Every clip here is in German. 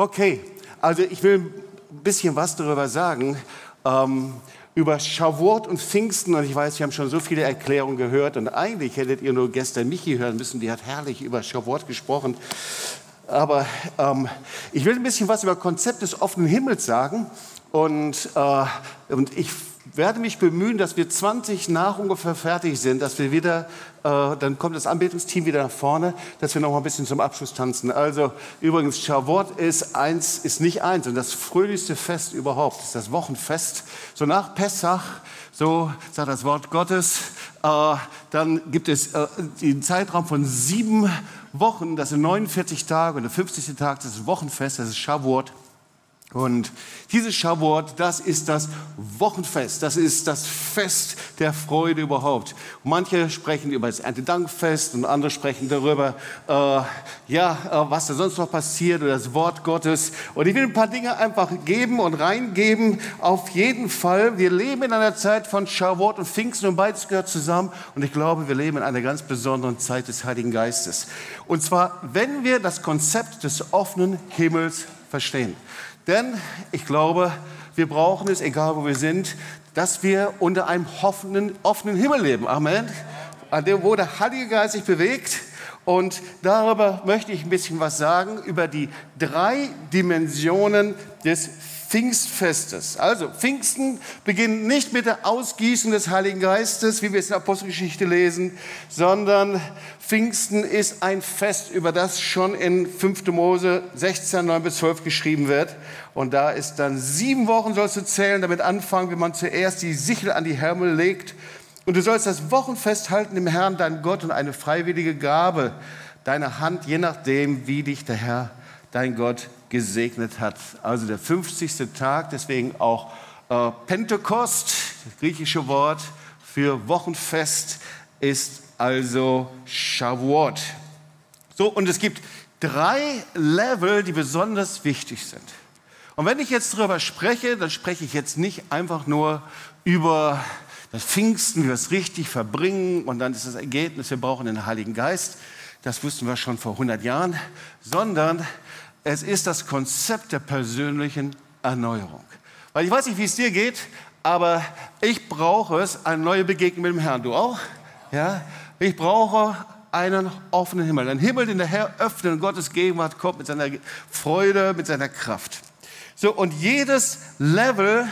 Okay, also ich will ein bisschen was darüber sagen. Ähm, über Shavuot und Pfingsten. Und ich weiß, wir haben schon so viele Erklärungen gehört. Und eigentlich hättet ihr nur gestern Michi hören müssen. Die hat herrlich über Shavuot gesprochen. Aber ähm, ich will ein bisschen was über Konzept des offenen Himmels sagen. Und, äh, und ich werde mich bemühen, dass wir 20 nach ungefähr fertig sind, dass wir wieder, äh, dann kommt das Anbetungsteam wieder nach vorne, dass wir noch mal ein bisschen zum Abschluss tanzen. Also übrigens, Shavuot ist eins, ist nicht eins, und das fröhlichste Fest überhaupt, ist das Wochenfest. So nach Pessach, so sagt das Wort Gottes, äh, dann gibt es äh, den Zeitraum von sieben Wochen, das sind 49 Tage, und der 50. Tag, das ist Wochenfest, das ist Shavuot. Und dieses Shavuot, das ist das Wochenfest, das ist das Fest der Freude überhaupt. Manche sprechen über das Erntedankfest und andere sprechen darüber, äh, ja, äh, was da sonst noch passiert oder das Wort Gottes. Und ich will ein paar Dinge einfach geben und reingeben. Auf jeden Fall, wir leben in einer Zeit von Shavuot und Pfingsten und beides gehört zusammen. Und ich glaube, wir leben in einer ganz besonderen Zeit des Heiligen Geistes. Und zwar, wenn wir das Konzept des offenen Himmels verstehen. Denn ich glaube, wir brauchen es, egal wo wir sind, dass wir unter einem offenen, offenen Himmel leben. Amen. An dem, wo der Heilige Geist sich bewegt. Und darüber möchte ich ein bisschen was sagen, über die drei Dimensionen des Pfingstfestes. Also Pfingsten beginnt nicht mit der Ausgießung des Heiligen Geistes, wie wir es in der Apostelgeschichte lesen, sondern Pfingsten ist ein Fest, über das schon in 5. Mose 16, 9 bis 12 geschrieben wird. Und da ist dann sieben Wochen sollst du zählen, damit anfangen, wenn man zuerst die Sichel an die Hermel legt. Und du sollst das Wochenfest halten im Herrn, dein Gott, und eine freiwillige Gabe deiner Hand, je nachdem, wie dich der Herr, dein Gott, gesegnet hat. Also der 50. Tag, deswegen auch äh, Pentekost, das griechische Wort für Wochenfest, ist also Shavuot. So, und es gibt drei Level, die besonders wichtig sind. Und wenn ich jetzt darüber spreche, dann spreche ich jetzt nicht einfach nur über das Pfingsten, wie wir es richtig verbringen und dann ist das Ergebnis, wir brauchen den Heiligen Geist. Das wussten wir schon vor 100 Jahren, sondern es ist das Konzept der persönlichen Erneuerung. Weil ich weiß nicht, wie es dir geht, aber ich brauche es, eine neue Begegnung mit dem Herrn. Du auch? Ja? Ich brauche einen offenen Himmel. Ein Himmel, den der Herr öffnet und Gottes Gegenwart kommt mit seiner Freude, mit seiner Kraft. So, und jedes Level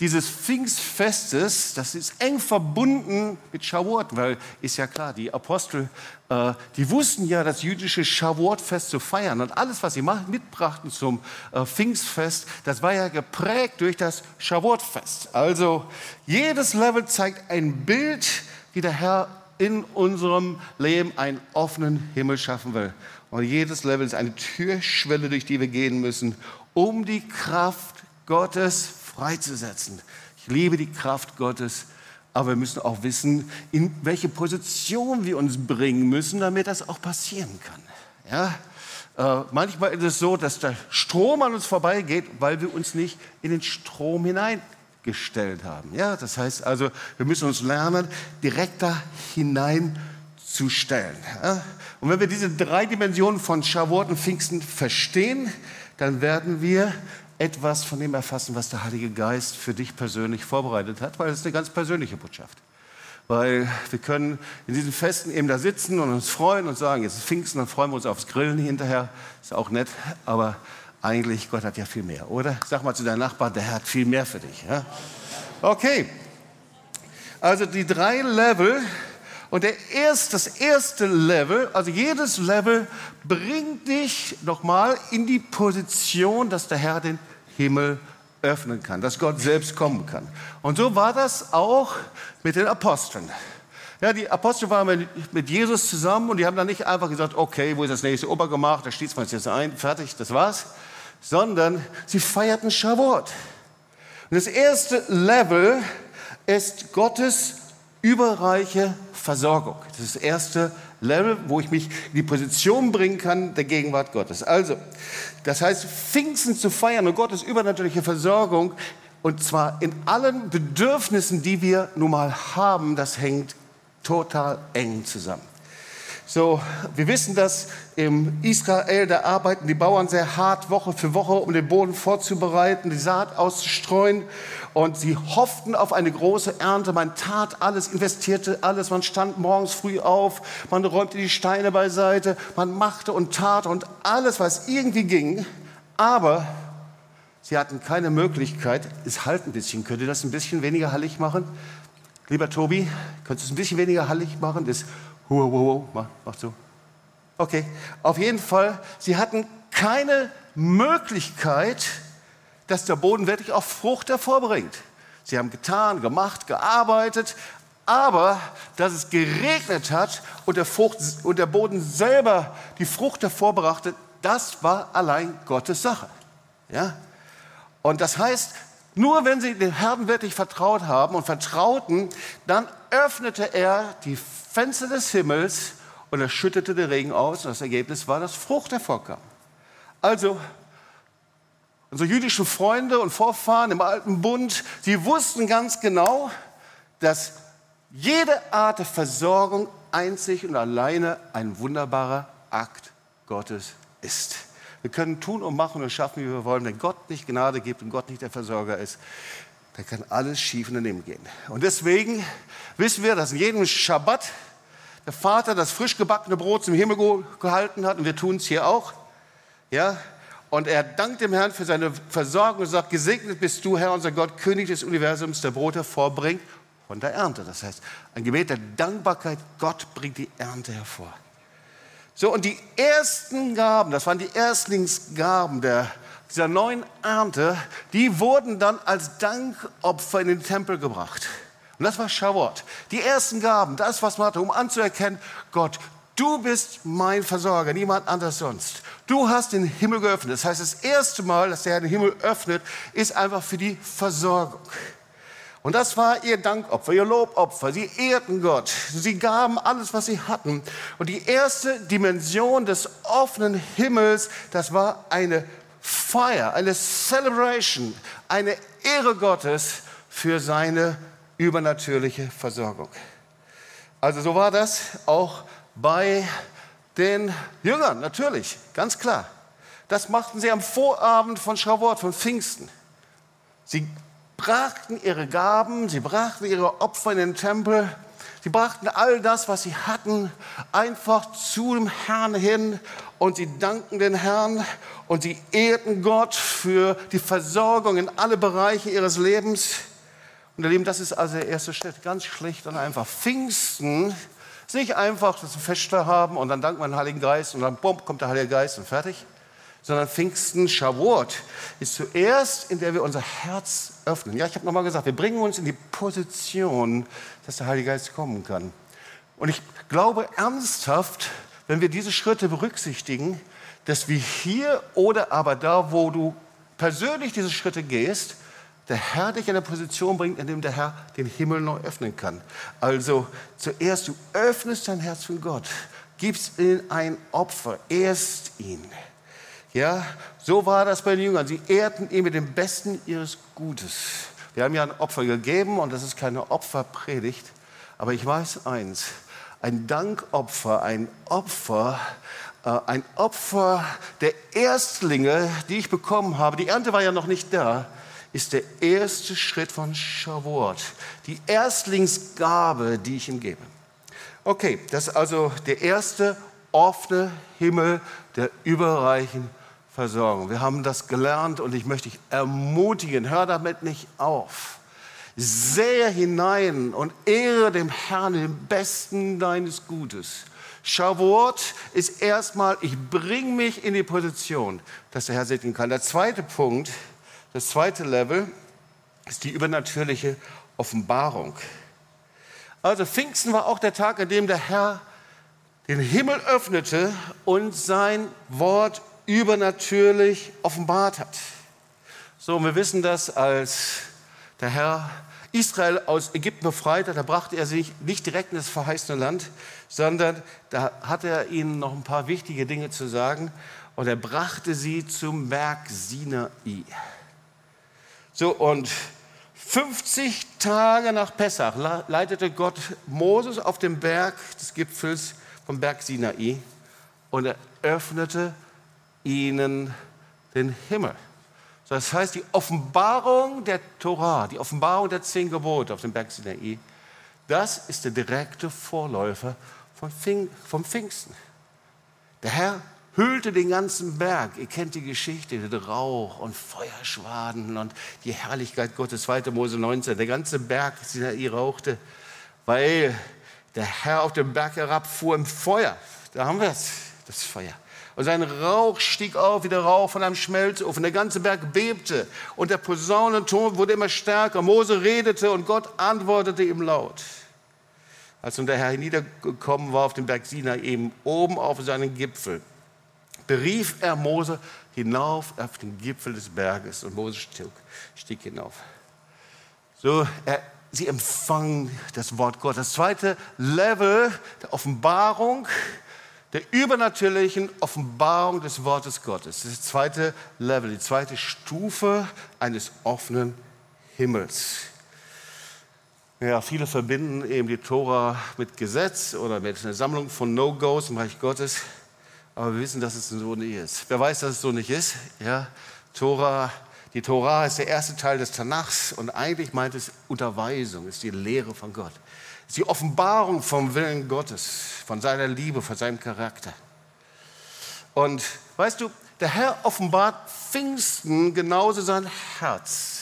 dieses Pfingstfestes, das ist eng verbunden mit Shavuot, weil ist ja klar, die Apostel, äh, die wussten ja, das jüdische Shavuot-Fest zu feiern und alles, was sie mitbrachten zum äh, Pfingstfest, das war ja geprägt durch das Shavuot-Fest. Also jedes Level zeigt ein Bild, wie der Herr in unserem Leben einen offenen Himmel schaffen will. Und jedes Level ist eine Türschwelle, durch die wir gehen müssen, um die Kraft Gottes freizusetzen. Ich liebe die Kraft Gottes, aber wir müssen auch wissen, in welche Position wir uns bringen müssen, damit das auch passieren kann. Ja? Äh, manchmal ist es so, dass der Strom an uns vorbeigeht, weil wir uns nicht in den Strom hineingestellt haben. Ja? Das heißt also, wir müssen uns lernen, direkt da hineinzustellen. Ja? Und wenn wir diese drei Dimensionen von Shavuot und Pfingsten verstehen, dann werden wir etwas von dem erfassen, was der Heilige Geist für dich persönlich vorbereitet hat, weil es eine ganz persönliche Botschaft. Weil wir können in diesen Festen eben da sitzen und uns freuen und sagen, jetzt ist Pfingsten, dann freuen wir uns aufs Grillen hinterher. Ist auch nett, aber eigentlich, Gott hat ja viel mehr, oder? Sag mal zu deinem Nachbarn, der Herr hat viel mehr für dich. Ja? Okay, also die drei Level und der erste, das erste Level, also jedes Level bringt dich nochmal in die Position, dass der Herr den Himmel öffnen kann, dass Gott selbst kommen kann. Und so war das auch mit den Aposteln. Ja, die Apostel waren mit Jesus zusammen und die haben dann nicht einfach gesagt, okay, wo ist das nächste Obergemacht, da schließt man es jetzt ein, fertig, das war's, sondern sie feierten Shavuot. Und das erste Level ist Gottes überreiche Versorgung. Das ist das erste Level, wo ich mich in die Position bringen kann der Gegenwart Gottes. Also, das heißt, Pfingsten zu feiern und Gottes übernatürliche Versorgung, und zwar in allen Bedürfnissen, die wir nun mal haben, das hängt total eng zusammen. So, wir wissen, dass im Israel, da arbeiten die Bauern sehr hart, Woche für Woche, um den Boden vorzubereiten, die Saat auszustreuen. Und sie hofften auf eine große Ernte. Man tat alles, investierte alles. Man stand morgens früh auf, man räumte die Steine beiseite, man machte und tat und alles, was irgendwie ging. Aber sie hatten keine Möglichkeit, es halt ein bisschen. Könnt ihr das ein bisschen weniger hallig machen? Lieber Tobi, könntest du es ein bisschen weniger hallig machen? Das Huo, huo, mach, mach so. Okay, auf jeden Fall, sie hatten keine Möglichkeit, dass der Boden wirklich auch Frucht hervorbringt. Sie haben getan, gemacht, gearbeitet, aber dass es geregnet hat und der, Frucht, und der Boden selber die Frucht hervorbrachte, das war allein Gottes Sache. Ja? Und das heißt, nur wenn sie dem Herrn wirklich vertraut haben und vertrauten, dann öffnete er die Fenster des Himmels und er schüttete den Regen aus. Und das Ergebnis war, dass Frucht hervorkam. Also, unsere jüdischen Freunde und Vorfahren im Alten Bund, sie wussten ganz genau, dass jede Art der Versorgung einzig und alleine ein wunderbarer Akt Gottes ist. Wir können tun und machen und schaffen, wie wir wollen. Wenn Gott nicht Gnade gibt und Gott nicht der Versorger ist, dann kann alles schief und daneben gehen. Und deswegen wissen wir, dass in jedem Schabbat der Vater das frisch gebackene Brot zum Himmel gehalten hat und wir tun es hier auch. Ja? Und er dankt dem Herrn für seine Versorgung und sagt, gesegnet bist du, Herr, unser Gott, König des Universums, der Brot hervorbringt von der Ernte. Das heißt, ein Gebet der Dankbarkeit, Gott bringt die Ernte hervor. So, und die ersten Gaben, das waren die Erstlingsgaben der, dieser neuen Ernte, die wurden dann als Dankopfer in den Tempel gebracht. Und das war Shavuot. Die ersten Gaben, das, was man hatte, um anzuerkennen, Gott, du bist mein Versorger, niemand anders sonst. Du hast den Himmel geöffnet. Das heißt, das erste Mal, dass der den Himmel öffnet, ist einfach für die Versorgung. Und das war ihr Dankopfer, ihr Lobopfer. Sie ehrten Gott. Sie gaben alles, was sie hatten. Und die erste Dimension des offenen Himmels, das war eine Feier, eine Celebration, eine Ehre Gottes für seine übernatürliche Versorgung. Also so war das auch bei den Jüngern, natürlich, ganz klar. Das machten sie am Vorabend von Schawort, von Pfingsten. Sie brachten ihre Gaben, sie brachten ihre Opfer in den Tempel, sie brachten all das, was sie hatten, einfach zu dem Herrn hin und sie danken den Herrn und sie ehrten Gott für die Versorgung in alle Bereiche ihres Lebens. Und ihr Lieben, das ist also der erste Schritt, ganz schlicht und einfach. Pfingsten ist nicht einfach, dass wir Feste haben und dann danken wir den Heiligen Geist und dann bumm, kommt der Heilige Geist und fertig. Sondern Pfingsten, Shavuot, ist zuerst, in der wir unser Herz öffnen. Ja, ich habe nochmal gesagt, wir bringen uns in die Position, dass der Heilige Geist kommen kann. Und ich glaube ernsthaft, wenn wir diese Schritte berücksichtigen, dass wir hier oder aber da, wo du persönlich diese Schritte gehst, der Herr dich in eine Position bringt, in dem der Herr den Himmel neu öffnen kann. Also zuerst, du öffnest dein Herz für Gott, gibst ihm ein Opfer, ehrst ihn. Ja, so war das bei den Jüngern. Sie ehrten ihn mit dem Besten ihres Gutes. Wir haben ja ein Opfer gegeben und das ist keine Opferpredigt, aber ich weiß eins, ein Dankopfer, ein Opfer, äh, ein Opfer der Erstlinge, die ich bekommen habe. Die Ernte war ja noch nicht da, ist der erste Schritt von Shavuot, die Erstlingsgabe, die ich ihm gebe. Okay, das ist also der erste offene Himmel der überreichen Versorgung. Wir haben das gelernt und ich möchte dich ermutigen, hör damit nicht auf. Sähe hinein und ehre dem Herrn den Besten deines Gutes. Shavuot ist erstmal, ich bringe mich in die Position, dass der Herr segnen kann. Der zweite Punkt das zweite Level ist die übernatürliche Offenbarung. Also Pfingsten war auch der Tag, an dem der Herr den Himmel öffnete und sein Wort übernatürlich offenbart hat. So, und wir wissen das, als der Herr Israel aus Ägypten befreit hat, da brachte er sich nicht direkt in das verheißene Land, sondern da hatte er ihnen noch ein paar wichtige Dinge zu sagen und er brachte sie zum Berg Sinai. So, und 50 Tage nach Pessach leitete Gott Moses auf dem Berg des Gipfels vom Berg Sinai und er öffnete ihnen den Himmel. Das heißt, die Offenbarung der Torah, die Offenbarung der zehn Gebote auf dem Berg Sinai, das ist der direkte Vorläufer vom, Pfingsten. Der Herr hüllte den ganzen Berg. Ihr kennt die Geschichte, den Rauch und Feuerschwaden und die Herrlichkeit Gottes, 2. Mose 19. Der ganze Berg Sinai rauchte, weil der Herr auf den Berg herabfuhr im Feuer. Da haben wir es, das Feuer. Und sein Rauch stieg auf wie der Rauch von einem Schmelzofen. Der ganze Berg bebte und der Posaunenton wurde immer stärker. Mose redete und Gott antwortete ihm laut. Als nun der Herr niedergekommen war auf dem Berg Sinai, eben oben auf seinen Gipfel, berief er Mose hinauf auf den Gipfel des Berges und Mose stieg, stieg hinauf. So, er, sie empfangen das Wort Gottes. Das zweite Level der Offenbarung der übernatürlichen Offenbarung des Wortes Gottes. Das ist das zweite Level, die zweite Stufe eines offenen Himmels. Ja, viele verbinden eben die Tora mit Gesetz oder mit einer Sammlung von No-Gos im Reich Gottes, aber wir wissen, dass es so nicht ist. Wer weiß, dass es so nicht ist? Ja, Tora, die Tora ist der erste Teil des Tanachs und eigentlich meint es Unterweisung, ist die Lehre von Gott ist die Offenbarung vom Willen Gottes, von seiner Liebe, von seinem Charakter. Und weißt du, der Herr offenbart Pfingsten genauso sein Herz.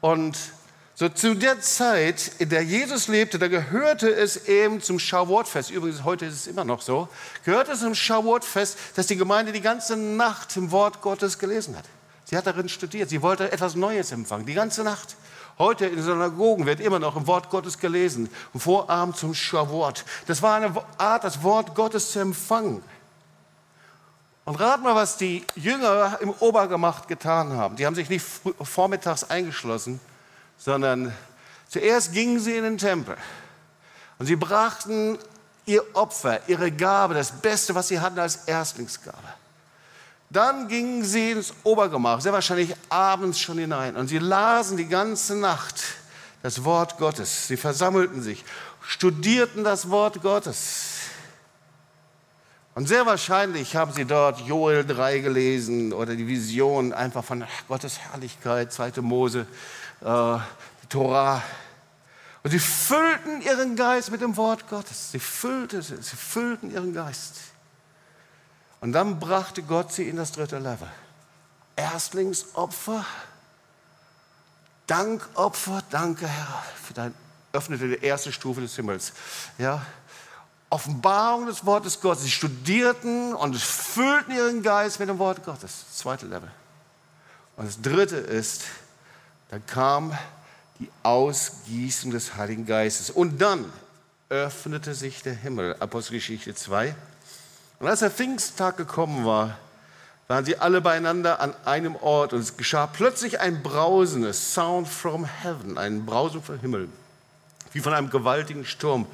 Und so zu der Zeit, in der Jesus lebte, da gehörte es eben zum Schauwortfest, übrigens heute ist es immer noch so, gehörte es zum Schauwortfest, dass die Gemeinde die ganze Nacht im Wort Gottes gelesen hat. Sie hat darin studiert, sie wollte etwas Neues empfangen, die ganze Nacht. Heute in Synagogen wird immer noch im Wort Gottes gelesen, Vorabend zum Schawort. Das war eine Art, das Wort Gottes zu empfangen. Und rat mal, was die Jünger im Obergemacht getan haben. Die haben sich nicht vormittags eingeschlossen, sondern zuerst gingen sie in den Tempel und sie brachten ihr Opfer, ihre Gabe, das Beste, was sie hatten als Erstlingsgabe. Dann gingen sie ins Obergemach, sehr wahrscheinlich abends schon hinein, und sie lasen die ganze Nacht das Wort Gottes. Sie versammelten sich, studierten das Wort Gottes. Und sehr wahrscheinlich haben sie dort Joel 3 gelesen oder die Vision einfach von Gottes Herrlichkeit, 2. Mose, äh, die Torah. Und sie füllten ihren Geist mit dem Wort Gottes. Sie füllten, sie füllten ihren Geist. Und dann brachte Gott sie in das dritte Level. Erstlingsopfer, Dankopfer, danke Herr, für dein öffnete die erste Stufe des Himmels. Ja, Offenbarung des Wortes Gottes. Sie studierten und füllten ihren Geist mit dem Wort Gottes. Zweite Level. Und das dritte ist, dann kam die Ausgießung des Heiligen Geistes. Und dann öffnete sich der Himmel. Apostelgeschichte 2. Und als der Pfingsttag gekommen war, waren sie alle beieinander an einem Ort und es geschah plötzlich ein Brausen, a Sound from Heaven, ein Brausen vom Himmel, wie von einem gewaltigen Sturm.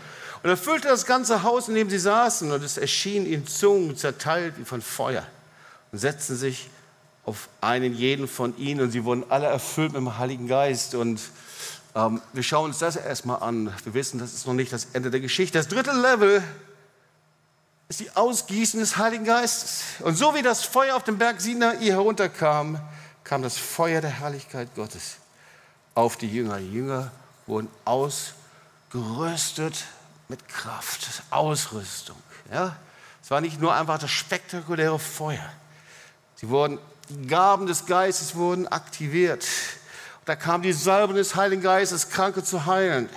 Und erfüllte das ganze Haus, in dem sie saßen, und es erschien ihnen Zungen zerteilt wie von Feuer und setzten sich auf einen jeden von ihnen und sie wurden alle erfüllt mit dem Heiligen Geist. Und ähm, wir schauen uns das erstmal an. Wir wissen, das ist noch nicht das Ende der Geschichte. Das dritte Level ist die Ausgießen des Heiligen Geistes. Und so wie das Feuer auf dem Berg Sinai herunterkam, kam das Feuer der Herrlichkeit Gottes auf die Jünger. Die Jünger wurden ausgerüstet mit Kraft, Ausrüstung. Ja? Es war nicht nur einfach das spektakuläre Feuer. Sie wurden, die Gaben des Geistes wurden aktiviert. Da kam die Salbe des Heiligen Geistes, Kranke zu heilen,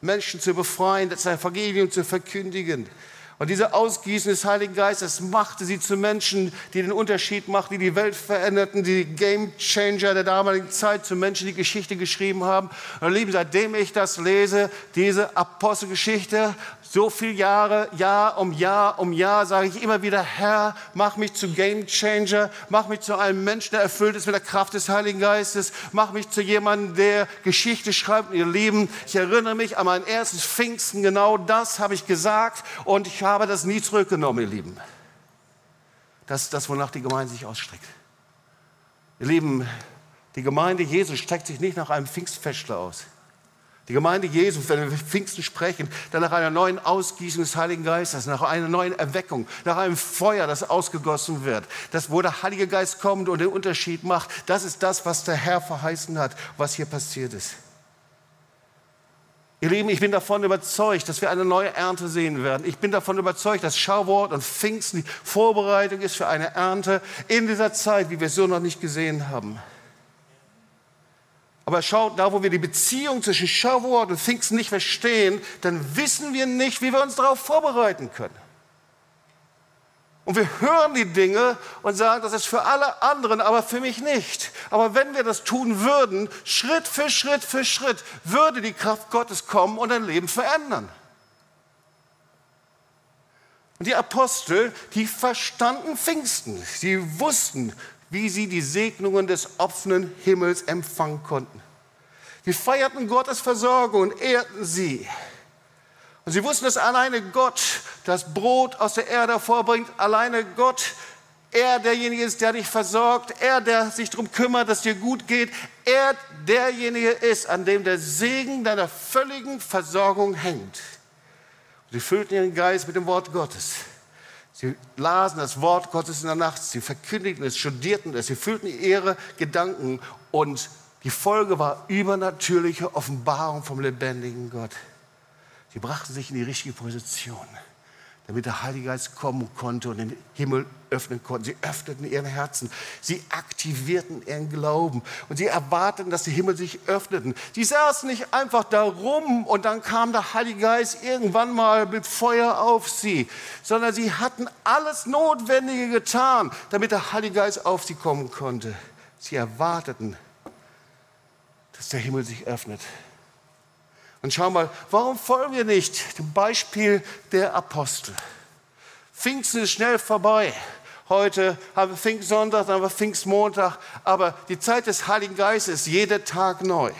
Menschen zu befreien, das Evangelium zu verkündigen, und diese Ausgießen des Heiligen Geistes machte sie zu Menschen, die den Unterschied machten, die die Welt veränderten, die Game Changer der damaligen Zeit, zu Menschen, die Geschichte geschrieben haben. Und lieben, seitdem ich das lese, diese Apostelgeschichte, so viele Jahre, Jahr um Jahr um Jahr, sage ich immer wieder, Herr, mach mich zu Game Changer, mach mich zu einem Menschen, der erfüllt ist mit der Kraft des Heiligen Geistes, mach mich zu jemandem, der Geschichte schreibt. Ihr Lieben, ich erinnere mich an mein erstes Pfingsten, genau das habe ich gesagt und ich habe das nie zurückgenommen, ihr Lieben. Das ist das, wonach die Gemeinde sich ausstreckt. Ihr Lieben, die Gemeinde Jesus streckt sich nicht nach einem Pfingstfestler aus. Die Gemeinde Jesu, wenn wir Pfingsten sprechen, dann nach einer neuen Ausgießung des Heiligen Geistes, nach einer neuen Erweckung, nach einem Feuer, das ausgegossen wird, das, wo der Heilige Geist kommt und den Unterschied macht, das ist das, was der Herr verheißen hat, was hier passiert ist. Ihr Lieben, ich bin davon überzeugt, dass wir eine neue Ernte sehen werden. Ich bin davon überzeugt, dass Schauwort und Pfingsten die Vorbereitung ist für eine Ernte in dieser Zeit, wie wir es so noch nicht gesehen haben. Aber schaut, da wo wir die Beziehung zwischen Schauwort und Pfingsten nicht verstehen, dann wissen wir nicht, wie wir uns darauf vorbereiten können. Und wir hören die Dinge und sagen, das ist für alle anderen, aber für mich nicht. Aber wenn wir das tun würden, Schritt für Schritt für Schritt, würde die Kraft Gottes kommen und dein Leben verändern. Und die Apostel, die verstanden Pfingsten. Sie wussten, wie sie die Segnungen des offenen Himmels empfangen konnten. Sie feierten Gottes Versorgung und ehrten sie. Und sie wussten, dass alleine Gott das Brot aus der Erde hervorbringt, alleine Gott, er derjenige ist, der dich versorgt, er, der sich darum kümmert, dass dir gut geht, er derjenige ist, an dem der Segen deiner völligen Versorgung hängt. sie füllten ihren Geist mit dem Wort Gottes. Sie lasen das Wort Gottes in der Nacht, sie verkündigten es, studierten es, sie füllten ihre Gedanken und die Folge war übernatürliche Offenbarung vom lebendigen Gott. Sie brachten sich in die richtige Position, damit der Heilige Geist kommen konnte und den Himmel öffnen konnte. Sie öffneten ihren Herzen. Sie aktivierten ihren Glauben und sie erwarteten, dass die Himmel sich öffneten. Sie saßen nicht einfach da rum und dann kam der Heilige Geist irgendwann mal mit Feuer auf sie, sondern sie hatten alles Notwendige getan, damit der Heilige Geist auf sie kommen konnte. Sie erwarteten, dass der Himmel sich öffnet. Und schau mal, warum folgen wir nicht dem Beispiel der Apostel? Pfingsten ist schnell vorbei. Heute haben wir Pfingstsonntag, dann haben wir Pfingstmontag, aber die Zeit des Heiligen Geistes ist jeden Tag neu.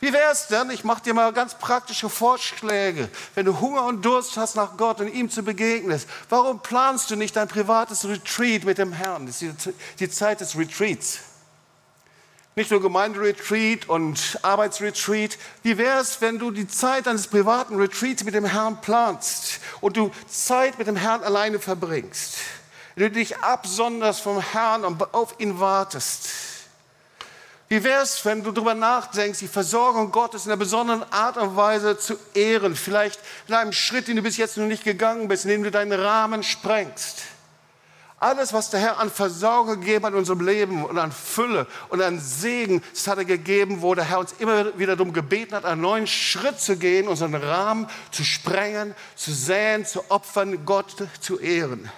Wie wäre es denn? Ich mache dir mal ganz praktische Vorschläge. Wenn du Hunger und Durst hast nach Gott und ihm zu begegnen, warum planst du nicht dein privates Retreat mit dem Herrn? Das ist die Zeit des Retreats. Nicht nur Gemeinderetreat und Arbeitsretreat. Wie wäre es, wenn du die Zeit deines privaten Retreats mit dem Herrn planst und du Zeit mit dem Herrn alleine verbringst? Wenn du dich absonderst vom Herrn und auf ihn wartest. Wie wäre es, wenn du darüber nachdenkst, die Versorgung Gottes in einer besonderen Art und Weise zu ehren? Vielleicht in einem Schritt, den du bis jetzt noch nicht gegangen bist, in dem du deinen Rahmen sprengst. Alles, was der Herr an Versorgung gegeben hat in unserem Leben und an Fülle und an Segen, das hat er gegeben, wo der Herr uns immer wieder darum gebeten hat, einen neuen Schritt zu gehen, unseren Rahmen zu sprengen, zu säen, zu opfern, Gott zu ehren.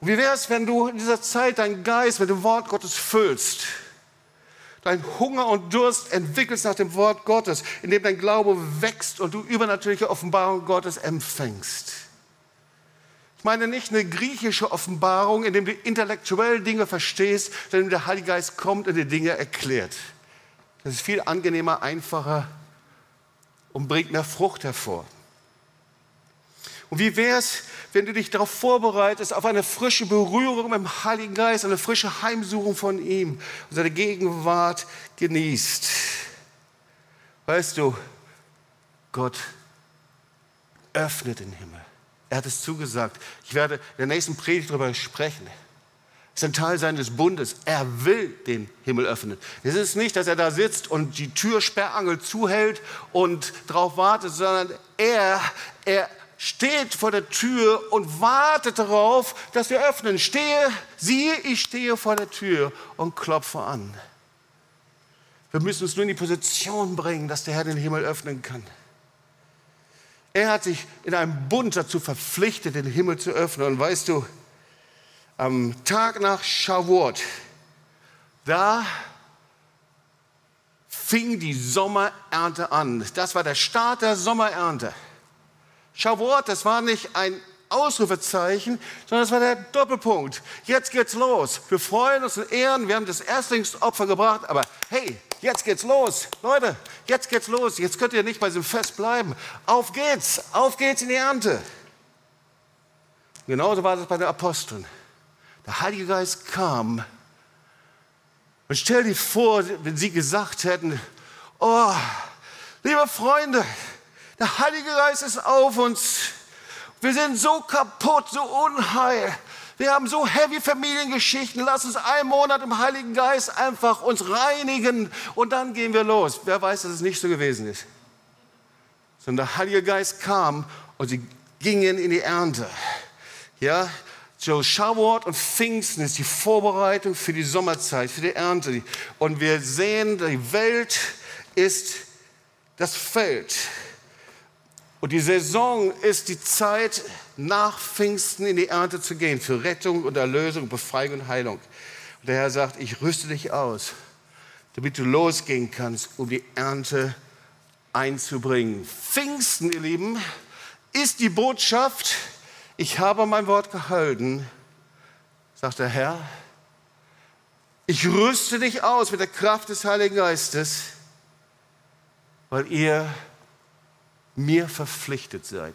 Wie wäre es, wenn du in dieser Zeit deinen Geist mit dem Wort Gottes füllst? Dein Hunger und Durst entwickelst nach dem Wort Gottes, indem dein Glaube wächst und du übernatürliche Offenbarung Gottes empfängst. Ich meine nicht eine griechische Offenbarung, in dem du intellektuell Dinge verstehst, sondern der Heilige Geist kommt und dir Dinge erklärt. Das ist viel angenehmer, einfacher und bringt mehr Frucht hervor. Und wie wäre es, wenn du dich darauf vorbereitest, auf eine frische Berührung mit dem Heiligen Geist, eine frische Heimsuchung von ihm und seine Gegenwart genießt? Weißt du, Gott öffnet den Himmel. Er hat es zugesagt. Ich werde in der nächsten Predigt darüber sprechen. Es ist ein Teil seines Bundes. Er will den Himmel öffnen. Es ist nicht, dass er da sitzt und die Türsperrangel zuhält und darauf wartet, sondern er, er steht vor der Tür und wartet darauf, dass wir öffnen. Stehe, siehe, ich stehe vor der Tür und klopfe an. Wir müssen uns nur in die Position bringen, dass der Herr den Himmel öffnen kann. Er hat sich in einem Bund dazu verpflichtet, den Himmel zu öffnen. Und weißt du, am Tag nach Shavuot, da fing die Sommerernte an. Das war der Start der Sommerernte. Shavuot, das war nicht ein Ausrufezeichen, sondern das war der Doppelpunkt. Jetzt geht's los. Wir freuen uns und ehren. Wir haben das Erstlingsopfer gebracht, aber hey, jetzt geht's los. Leute, jetzt geht's los. Jetzt könnt ihr nicht bei diesem Fest bleiben. Auf geht's, auf geht's in die Ernte. Genauso war das bei den Aposteln. Der Heilige Geist kam Und stell dir vor, wenn sie gesagt hätten, oh, liebe Freunde, der Heilige Geist ist auf uns. Wir sind so kaputt, so unheil. Wir haben so heavy Familiengeschichten. Lass uns einen Monat im Heiligen Geist einfach uns reinigen und dann gehen wir los. Wer weiß, dass es nicht so gewesen ist. Sondern der Heilige Geist kam und sie gingen in die Ernte. Ja, Joe Schauwort und Pfingsten ist die Vorbereitung für die Sommerzeit, für die Ernte. Und wir sehen, die Welt ist das Feld. Und die Saison ist die Zeit, nach Pfingsten in die Ernte zu gehen, für Rettung und Erlösung, Befreiung und Heilung. Und der Herr sagt, ich rüste dich aus, damit du losgehen kannst, um die Ernte einzubringen. Pfingsten, ihr Lieben, ist die Botschaft, ich habe mein Wort gehalten, sagt der Herr. Ich rüste dich aus mit der Kraft des Heiligen Geistes, weil ihr mir verpflichtet seid.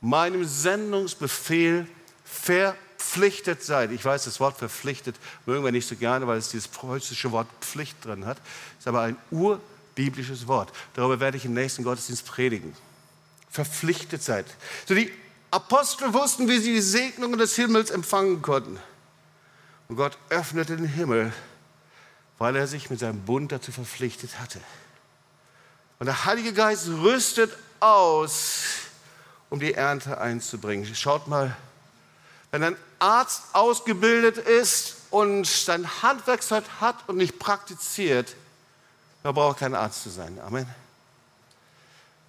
Meinem Sendungsbefehl verpflichtet seid. Ich weiß, das Wort verpflichtet mögen wir nicht so gerne, weil es dieses preußische Wort Pflicht drin hat. Es ist aber ein urbiblisches Wort. Darüber werde ich im nächsten Gottesdienst predigen. Verpflichtet seid. So die Apostel wussten, wie sie die Segnungen des Himmels empfangen konnten. Und Gott öffnete den Himmel, weil er sich mit seinem Bund dazu verpflichtet hatte. Und der Heilige Geist rüstet aus, um die Ernte einzubringen. Schaut mal, wenn ein Arzt ausgebildet ist und sein Handwerkszeug hat und nicht praktiziert, dann braucht kein Arzt zu sein. Amen.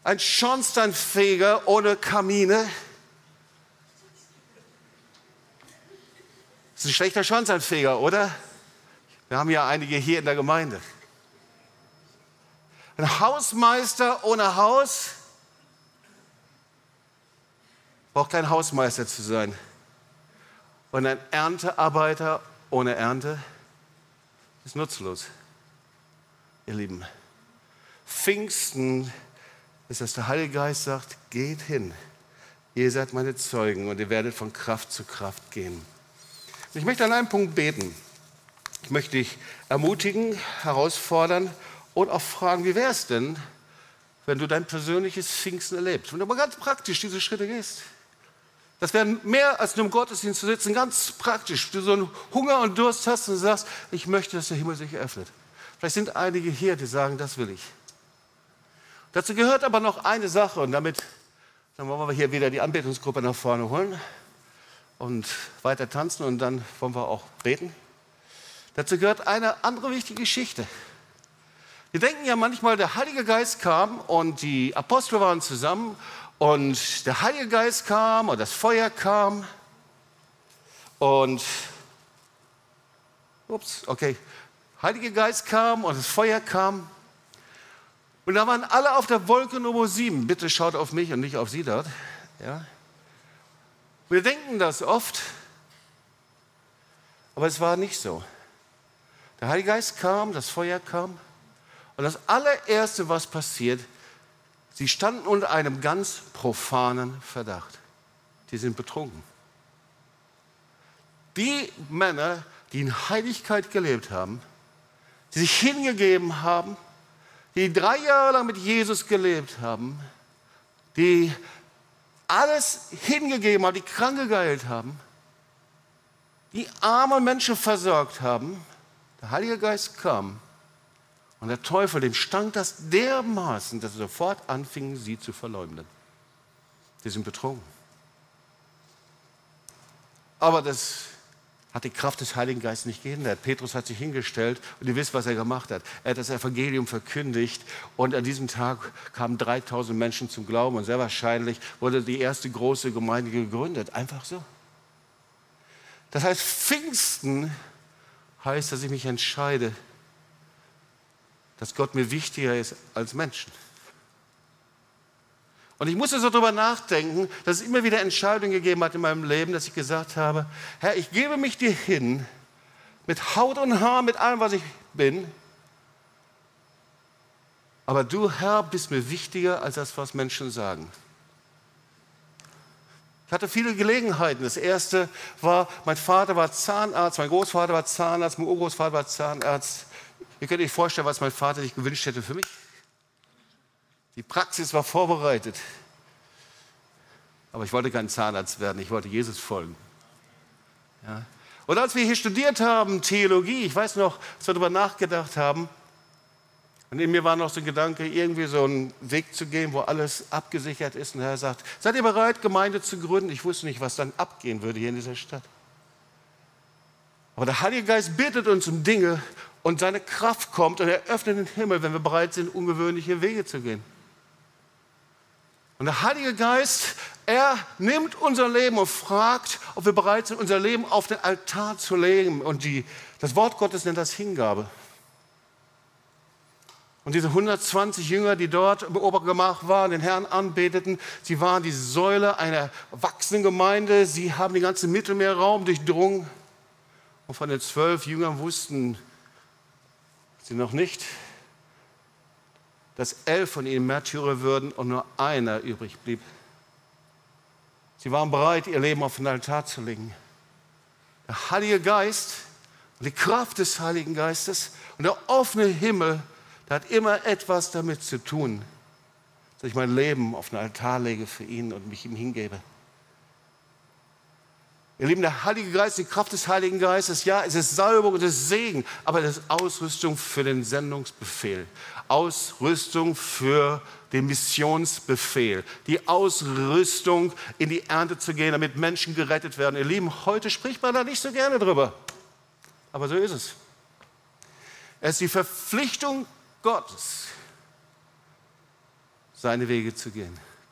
Ein Schornsteinfeger ohne Kamine ist ein schlechter Schornsteinfeger, oder? Wir haben ja einige hier in der Gemeinde. Ein Hausmeister ohne Haus braucht kein Hausmeister zu sein. Und ein Erntearbeiter ohne Ernte ist nutzlos, ihr Lieben. Pfingsten ist, dass der Heilige Geist sagt, geht hin. Ihr seid meine Zeugen und ihr werdet von Kraft zu Kraft gehen. Ich möchte an einem Punkt beten. Ich möchte dich ermutigen, herausfordern und auch fragen, wie wäre es denn, wenn du dein persönliches Pfingsten erlebst? Wenn du mal ganz praktisch diese Schritte gehst. Das wäre mehr als nur im Gottesdienst zu sitzen, ganz praktisch. Du so einen Hunger und Durst hast und sagst, ich möchte, dass der Himmel sich öffnet. Vielleicht sind einige hier, die sagen, das will ich. Dazu gehört aber noch eine Sache und damit dann wollen wir hier wieder die Anbetungsgruppe nach vorne holen und weiter tanzen und dann wollen wir auch beten. Dazu gehört eine andere wichtige Geschichte. Wir denken ja manchmal, der Heilige Geist kam und die Apostel waren zusammen und der Heilige Geist kam und das Feuer kam und ups, okay, Heilige Geist kam und das Feuer kam und da waren alle auf der Wolke Nummer 7. Bitte schaut auf mich und nicht auf Sie dort. Ja. Wir denken das oft, aber es war nicht so. Der Heilige Geist kam, das Feuer kam und das allererste, was passiert, sie standen unter einem ganz profanen Verdacht. Die sind betrunken. Die Männer, die in Heiligkeit gelebt haben, die sich hingegeben haben, die drei Jahre lang mit Jesus gelebt haben, die alles hingegeben haben, die Kranke geheilt haben, die arme Menschen versorgt haben, der Heilige Geist kam und der Teufel, dem stank das dermaßen, dass er sofort anfing, sie zu verleumden. Die sind betrogen. Aber das hat die Kraft des Heiligen Geistes nicht geändert. Petrus hat sich hingestellt und ihr wisst, was er gemacht hat. Er hat das Evangelium verkündigt und an diesem Tag kamen 3000 Menschen zum Glauben und sehr wahrscheinlich wurde die erste große Gemeinde gegründet. Einfach so. Das heißt, Pfingsten heißt, dass ich mich entscheide, dass Gott mir wichtiger ist als Menschen. Und ich musste so darüber nachdenken, dass es immer wieder Entscheidungen gegeben hat in meinem Leben, dass ich gesagt habe, Herr, ich gebe mich dir hin, mit Haut und Haar, mit allem, was ich bin. Aber du, Herr, bist mir wichtiger als das, was Menschen sagen. Ich hatte viele Gelegenheiten. Das erste war, mein Vater war Zahnarzt, mein Großvater war Zahnarzt, mein Urgroßvater war Zahnarzt. Ihr könnt euch vorstellen, was mein Vater sich gewünscht hätte für mich. Die Praxis war vorbereitet. Aber ich wollte kein Zahnarzt werden, ich wollte Jesus folgen. Ja. Und als wir hier studiert haben, Theologie, ich weiß noch, als wir darüber nachgedacht haben, und in mir war noch so ein Gedanke, irgendwie so einen Weg zu gehen, wo alles abgesichert ist. Und er sagt, seid ihr bereit, Gemeinde zu gründen? Ich wusste nicht, was dann abgehen würde hier in dieser Stadt. Aber der Heilige Geist bittet uns um Dinge und seine Kraft kommt und er öffnet den Himmel, wenn wir bereit sind, ungewöhnliche Wege zu gehen. Und der Heilige Geist, er nimmt unser Leben und fragt, ob wir bereit sind, unser Leben auf den Altar zu legen. Und die, das Wort Gottes nennt das Hingabe. Und diese 120 Jünger, die dort im Obergemach waren, den Herrn anbeteten, sie waren die Säule einer wachsenden Gemeinde. Sie haben den ganzen Mittelmeerraum durchdrungen. Und von den zwölf Jüngern wussten sie noch nicht, dass elf von ihnen Märtyrer würden und nur einer übrig blieb. Sie waren bereit, ihr Leben auf den Altar zu legen. Der Heilige Geist und die Kraft des Heiligen Geistes und der offene Himmel der hat immer etwas damit zu tun, dass ich mein Leben auf den Altar lege für ihn und mich ihm hingebe. Ihr Lieben, der Heilige Geist, die Kraft des Heiligen Geistes, ja, es ist Salbung es ist Segen, aber es ist Ausrüstung für den Sendungsbefehl, Ausrüstung für den Missionsbefehl, die Ausrüstung in die Ernte zu gehen, damit Menschen gerettet werden. Ihr Lieben, heute spricht man da nicht so gerne drüber, aber so ist es. Es ist die Verpflichtung Gottes, seine Wege zu gehen.